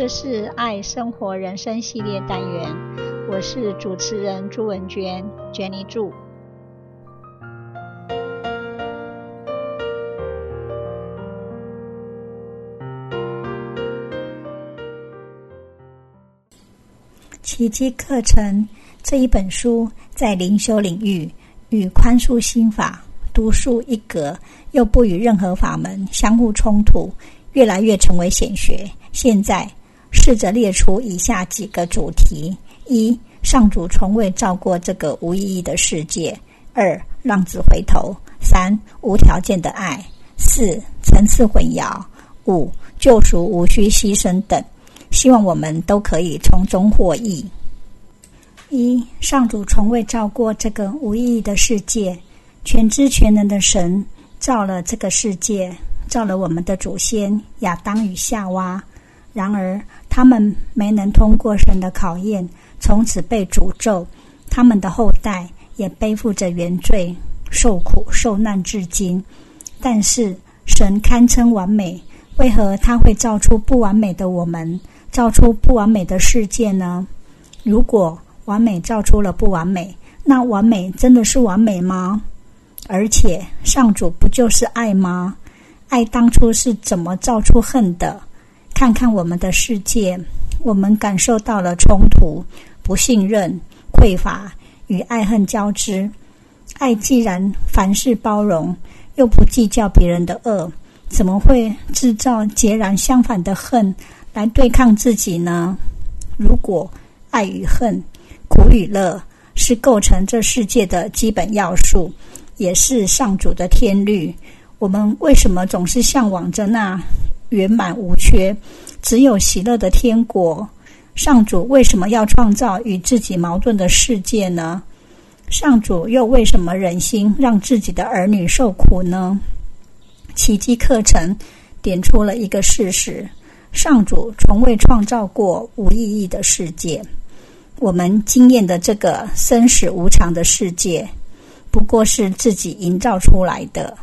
这是爱生活人生系列单元，我是主持人朱文娟，Jenny 朱。奇迹课程这一本书在灵修领域与宽恕心法独树一格，又不与任何法门相互冲突，越来越成为显学。现在。试着列出以下几个主题：一、上主从未造过这个无意义的世界；二、浪子回头；三、无条件的爱；四、层次混淆；五、救赎无需牺牲等。希望我们都可以从中获益。一、上主从未造过这个无意义的世界。全知全能的神造了这个世界，造了我们的祖先亚当与夏娃。然而，他们没能通过神的考验，从此被诅咒。他们的后代也背负着原罪，受苦受难至今。但是，神堪称完美，为何他会造出不完美的我们，造出不完美的世界呢？如果完美造出了不完美，那完美真的是完美吗？而且，上主不就是爱吗？爱当初是怎么造出恨的？看看我们的世界，我们感受到了冲突、不信任、匮乏与爱恨交织。爱既然凡事包容，又不计较别人的恶，怎么会制造截然相反的恨来对抗自己呢？如果爱与恨、苦与乐是构成这世界的基本要素，也是上主的天律，我们为什么总是向往着那圆满无缺，只有喜乐的天国。上主为什么要创造与自己矛盾的世界呢？上主又为什么忍心让自己的儿女受苦呢？奇迹课程点出了一个事实：上主从未创造过无意义的世界。我们经验的这个生死无常的世界，不过是自己营造出来的。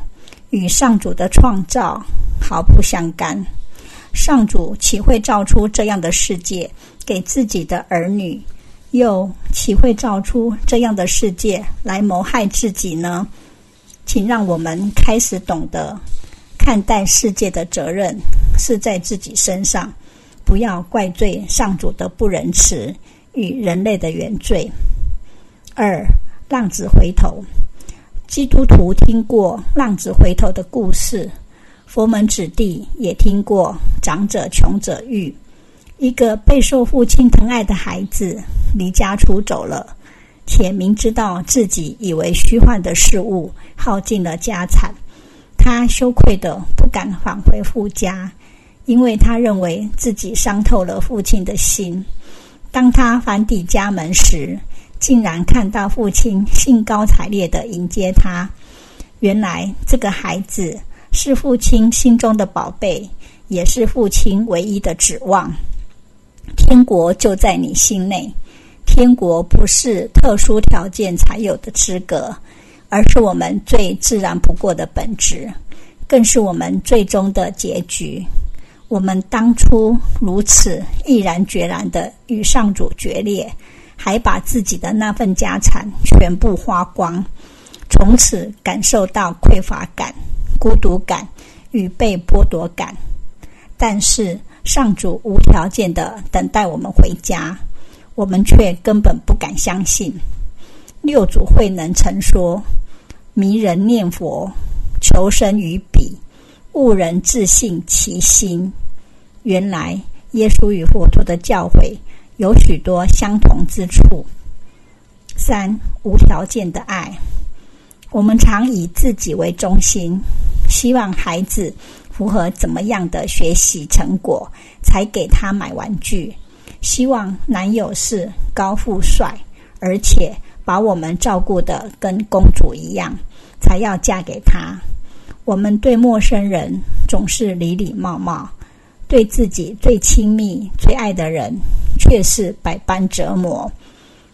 与上主的创造毫不相干。上主岂会造出这样的世界给自己的儿女，又岂会造出这样的世界来谋害自己呢？请让我们开始懂得看待世界的责任是在自己身上，不要怪罪上主的不仁慈与人类的原罪。二，浪子回头。基督徒听过浪子回头的故事，佛门子弟也听过长者穷者愈。一个备受父亲疼爱的孩子离家出走了，且明知道自己以为虚幻的事物耗尽了家产，他羞愧得不敢返回父家，因为他认为自己伤透了父亲的心。当他返抵家门时，竟然看到父亲兴高采烈地迎接他，原来这个孩子是父亲心中的宝贝，也是父亲唯一的指望。天国就在你心内，天国不是特殊条件才有的资格，而是我们最自然不过的本质，更是我们最终的结局。我们当初如此毅然决然地与上主决裂。还把自己的那份家产全部花光，从此感受到匮乏感、孤独感与被剥夺感。但是上主无条件的等待我们回家，我们却根本不敢相信。六祖慧能曾说：“迷人念佛，求生于彼，悟人自信其心。”原来耶稣与佛陀的教诲。有许多相同之处。三、无条件的爱。我们常以自己为中心，希望孩子符合怎么样的学习成果才给他买玩具；希望男友是高富帅，而且把我们照顾得跟公主一样，才要嫁给他。我们对陌生人总是礼礼貌貌。对自己最亲密、最爱的人，却是百般折磨。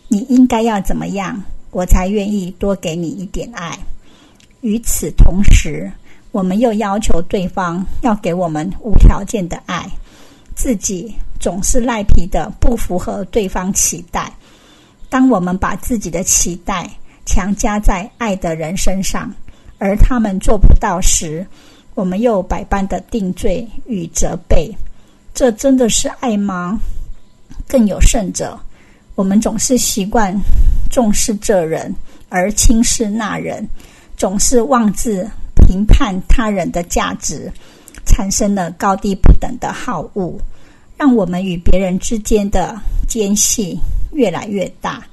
你应该要怎么样，我才愿意多给你一点爱？与此同时，我们又要求对方要给我们无条件的爱，自己总是赖皮的不符合对方期待。当我们把自己的期待强加在爱的人身上，而他们做不到时，我们又百般的定罪与责备。这真的是爱吗？更有甚者，我们总是习惯重视这人而轻视那人，总是妄自评判他人的价值，产生了高低不等的好恶，让我们与别人之间的间隙越来越大。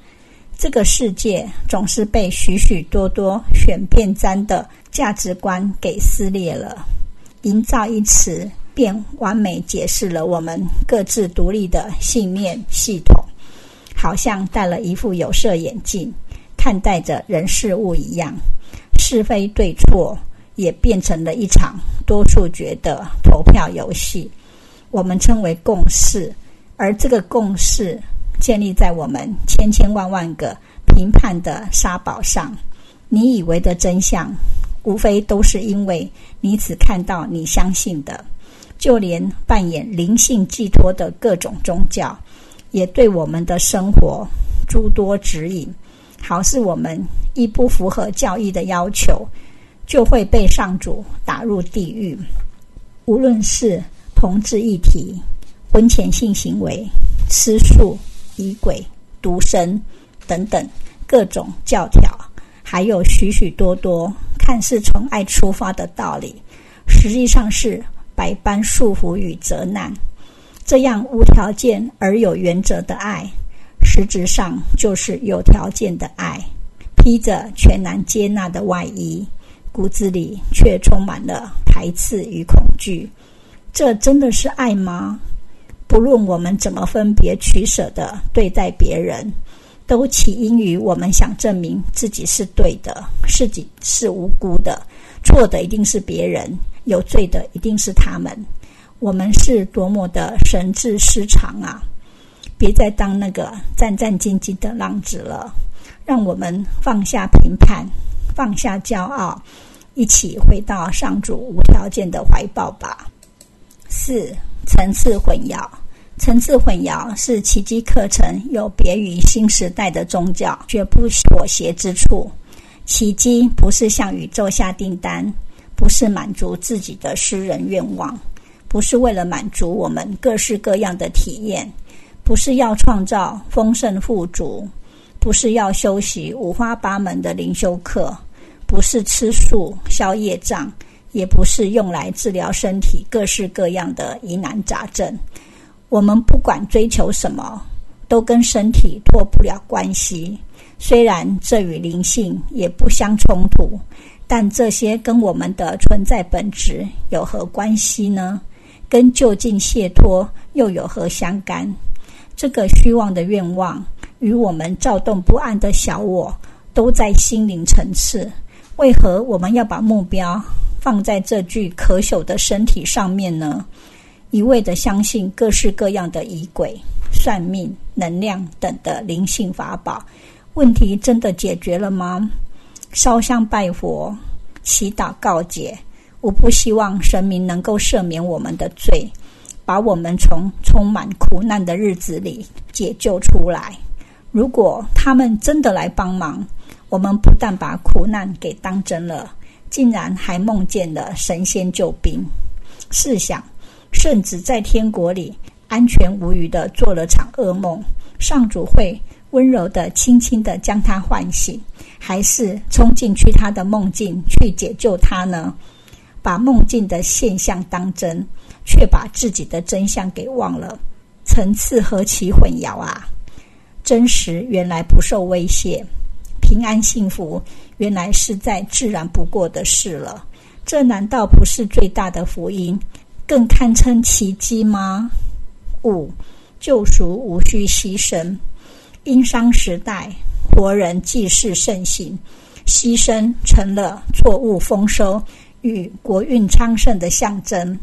这个世界总是被许许多多选边站的价值观给撕裂了。营造一词便完美解释了我们各自独立的信念系统，好像戴了一副有色眼镜看待着人事物一样，是非对错也变成了一场多数决的投票游戏。我们称为共识，而这个共识。建立在我们千千万万个评判的沙堡上，你以为的真相，无非都是因为你只看到你相信的。就连扮演灵性寄托的各种宗教，也对我们的生活诸多指引，好似我们一不符合教义的要求，就会被上主打入地狱。无论是同志议题、婚前性行为、吃素。仪轨、独身等等各种教条，还有许许多多看似从爱出发的道理，实际上是百般束缚与责难。这样无条件而有原则的爱，实质上就是有条件的爱，披着全然接纳的外衣，骨子里却充满了排斥与恐惧。这真的是爱吗？不论我们怎么分别取舍的对待别人，都起因于我们想证明自己是对的，自己是无辜的，错的一定是别人，有罪的一定是他们。我们是多么的神志失常啊！别再当那个战战兢兢的浪子了，让我们放下评判，放下骄傲，一起回到上主无条件的怀抱吧。四、层次混淆。层次混淆是奇迹课程有别于新时代的宗教绝不妥协之处。奇迹不是向宇宙下订单，不是满足自己的私人愿望，不是为了满足我们各式各样的体验，不是要创造丰盛富足，不是要修习五花八门的灵修课，不是吃素消业障，也不是用来治疗身体各式各样的疑难杂症。我们不管追求什么，都跟身体脱不了关系。虽然这与灵性也不相冲突，但这些跟我们的存在本质有何关系呢？跟究竟解脱又有何相干？这个虚妄的愿望与我们躁动不安的小我都在心灵层次，为何我们要把目标放在这具可朽的身体上面呢？一味的相信各式各样的仪轨、算命、能量等的灵性法宝，问题真的解决了吗？烧香拜佛、祈祷告解，我不希望神明能够赦免我们的罪，把我们从充满苦难的日子里解救出来。如果他们真的来帮忙，我们不但把苦难给当真了，竟然还梦见了神仙救兵。试想。圣子在天国里安全无虞地做了场噩梦，上主会温柔地、轻轻地将他唤醒，还是冲进去他的梦境去解救他呢？把梦境的现象当真，却把自己的真相给忘了，层次何其混淆啊！真实原来不受威胁，平安幸福原来是再自然不过的事了，这难道不是最大的福音？更堪称奇迹吗？五，救赎无需牺牲。殷商时代，活人祭祀盛行，牺牲成了作物丰收与国运昌盛的象征。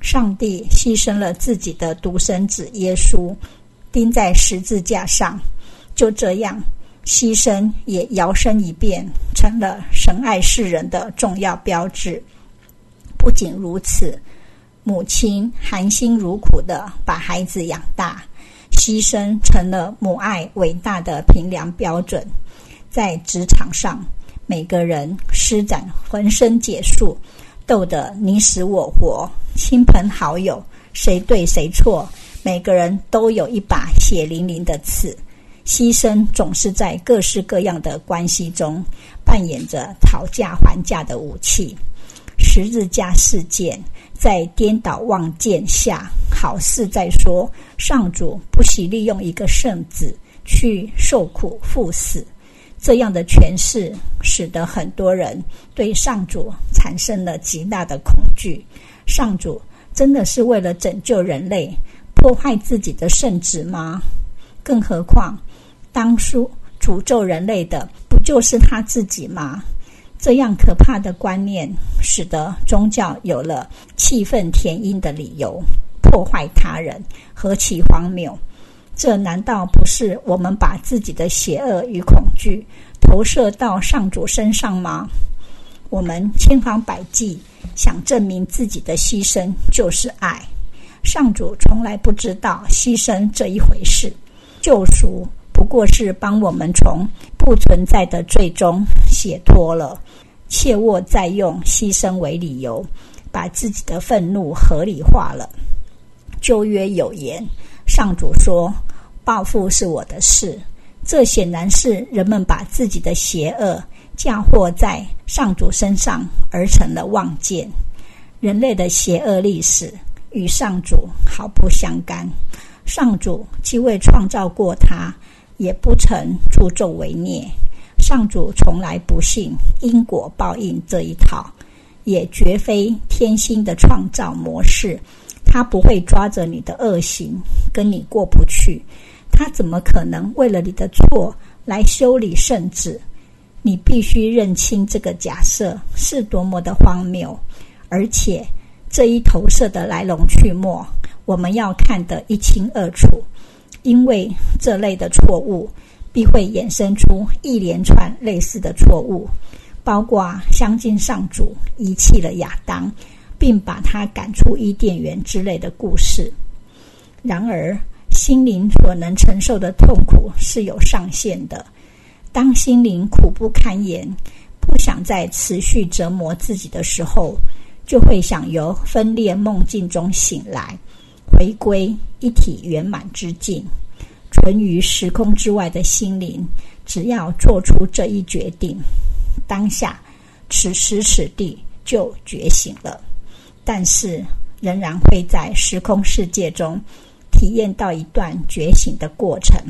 上帝牺牲了自己的独生子耶稣，钉在十字架上。就这样，牺牲也摇身一变成了神爱世人的重要标志。不仅如此。母亲含辛茹苦地把孩子养大，牺牲成了母爱伟大的评量标准。在职场上，每个人施展浑身解数，斗得你死我活，亲朋好友谁对谁错，每个人都有一把血淋淋的刺。牺牲总是在各式各样的关系中扮演着讨价还价的武器。十字架事件在颠倒望见下，好似在说上主不惜利用一个圣子去受苦赴死。这样的诠释使得很多人对上主产生了极大的恐惧。上主真的是为了拯救人类破坏自己的圣旨吗？更何况，当初诅咒人类的不就是他自己吗？这样可怕的观念，使得宗教有了气愤填膺的理由，破坏他人，何其荒谬！这难道不是我们把自己的邪恶与恐惧投射到上主身上吗？我们千方百计想证明自己的牺牲就是爱，上主从来不知道牺牲这一回事，救赎不过是帮我们从不存在的罪中解脱了。切勿再用牺牲为理由，把自己的愤怒合理化了。旧约有言，上主说：“报复是我的事。”这显然是人们把自己的邪恶嫁祸在上主身上而成了妄见。人类的邪恶历史与上主毫不相干。上主既未创造过他，也不曾助纣为虐。上主从来不信因果报应这一套，也绝非天心的创造模式。他不会抓着你的恶行跟你过不去。他怎么可能为了你的错来修理圣旨？你必须认清这个假设是多么的荒谬，而且这一投射的来龙去脉，我们要看得一清二楚，因为这类的错误。必会衍生出一连串类似的错误，包括相信上主遗弃了亚当，并把他赶出伊甸园之类的故事。然而，心灵所能承受的痛苦是有上限的。当心灵苦不堪言，不想再持续折磨自己的时候，就会想由分裂梦境中醒来，回归一体圆满之境。存于时空之外的心灵，只要做出这一决定，当下此时此地就觉醒了。但是，仍然会在时空世界中体验到一段觉醒的过程，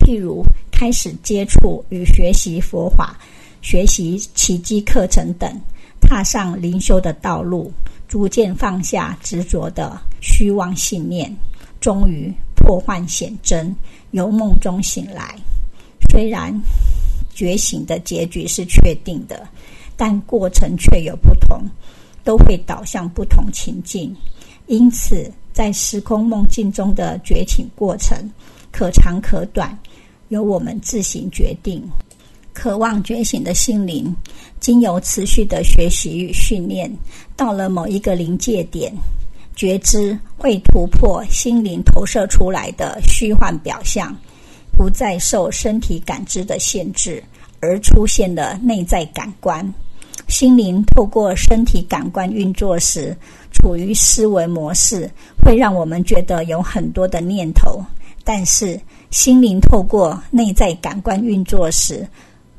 譬如开始接触与学习佛法、学习奇迹课程等，踏上灵修的道路，逐渐放下执着的虚妄信念，终于。破幻显真，由梦中醒来。虽然觉醒的结局是确定的，但过程却有不同，都会导向不同情境。因此，在时空梦境中的觉醒过程，可长可短，由我们自行决定。渴望觉醒的心灵，经由持续的学习与训练，到了某一个临界点。觉知会突破心灵投射出来的虚幻表象，不再受身体感知的限制，而出现了内在感官。心灵透过身体感官运作时，处于思维模式，会让我们觉得有很多的念头；但是心灵透过内在感官运作时，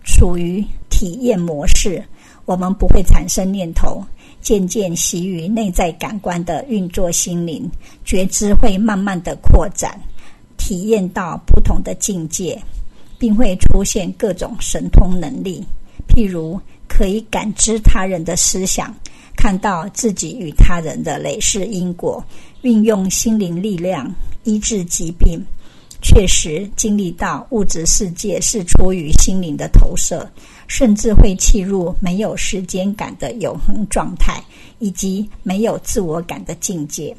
处于体验模式，我们不会产生念头。渐渐习于内在感官的运作，心灵觉知会慢慢的扩展，体验到不同的境界，并会出现各种神通能力，譬如可以感知他人的思想，看到自己与他人的累世因果，运用心灵力量医治疾病。确实经历到物质世界是出于心灵的投射，甚至会契入没有时间感的永恒状态，以及没有自我感的境界。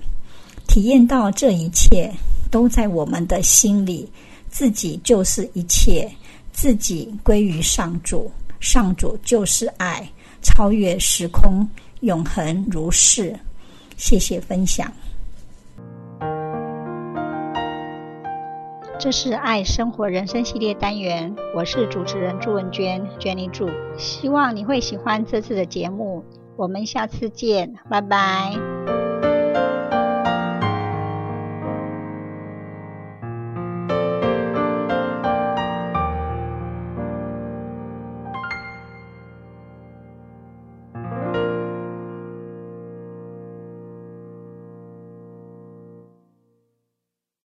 体验到这一切都在我们的心里，自己就是一切，自己归于上主，上主就是爱，超越时空，永恒如是。谢谢分享。这是爱生活人生系列单元，我是主持人朱文娟，Jenny 朱，希望你会喜欢这次的节目，我们下次见，拜拜。